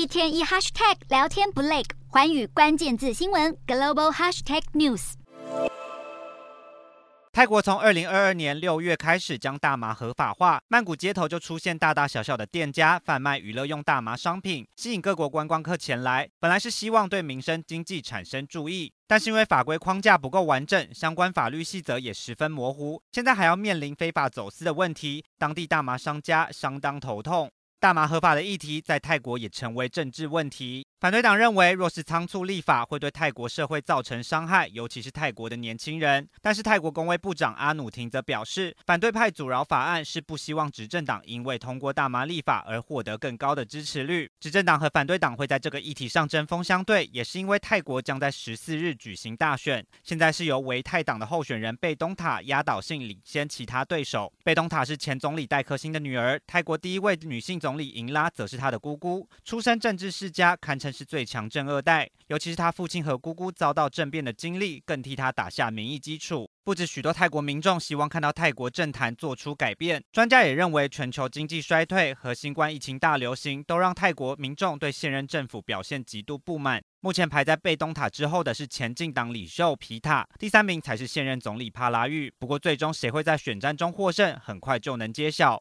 一天一 hashtag 聊天不累，环宇关键字新闻 global hashtag news。泰国从二零二二年六月开始将大麻合法化，曼谷街头就出现大大小小的店家贩卖娱乐用大麻商品，吸引各国观光客前来。本来是希望对民生经济产生注意，但是因为法规框架不够完整，相关法律细则也十分模糊，现在还要面临非法走私的问题，当地大麻商家相当头痛。大麻合法的议题在泰国也成为政治问题。反对党认为，若是仓促立法，会对泰国社会造成伤害，尤其是泰国的年轻人。但是泰国工卫部长阿努廷则表示，反对派阻挠法案是不希望执政党因为通过大麻立法而获得更高的支持率。执政党和反对党会在这个议题上针锋相对，也是因为泰国将在十四日举行大选。现在是由为泰党的候选人贝东塔压倒性领先其他对手。贝东塔是前总理戴克星的女儿，泰国第一位女性总理英拉则是她的姑姑，出身政治世家，堪称。是最强正二代，尤其是他父亲和姑姑遭到政变的经历，更替他打下民意基础。不止许多泰国民众希望看到泰国政坛做出改变，专家也认为，全球经济衰退和新冠疫情大流行都让泰国民众对现任政府表现极度不满。目前排在贝东塔之后的是前进党领袖皮塔，第三名才是现任总理帕拉育。不过，最终谁会在选战中获胜，很快就能揭晓。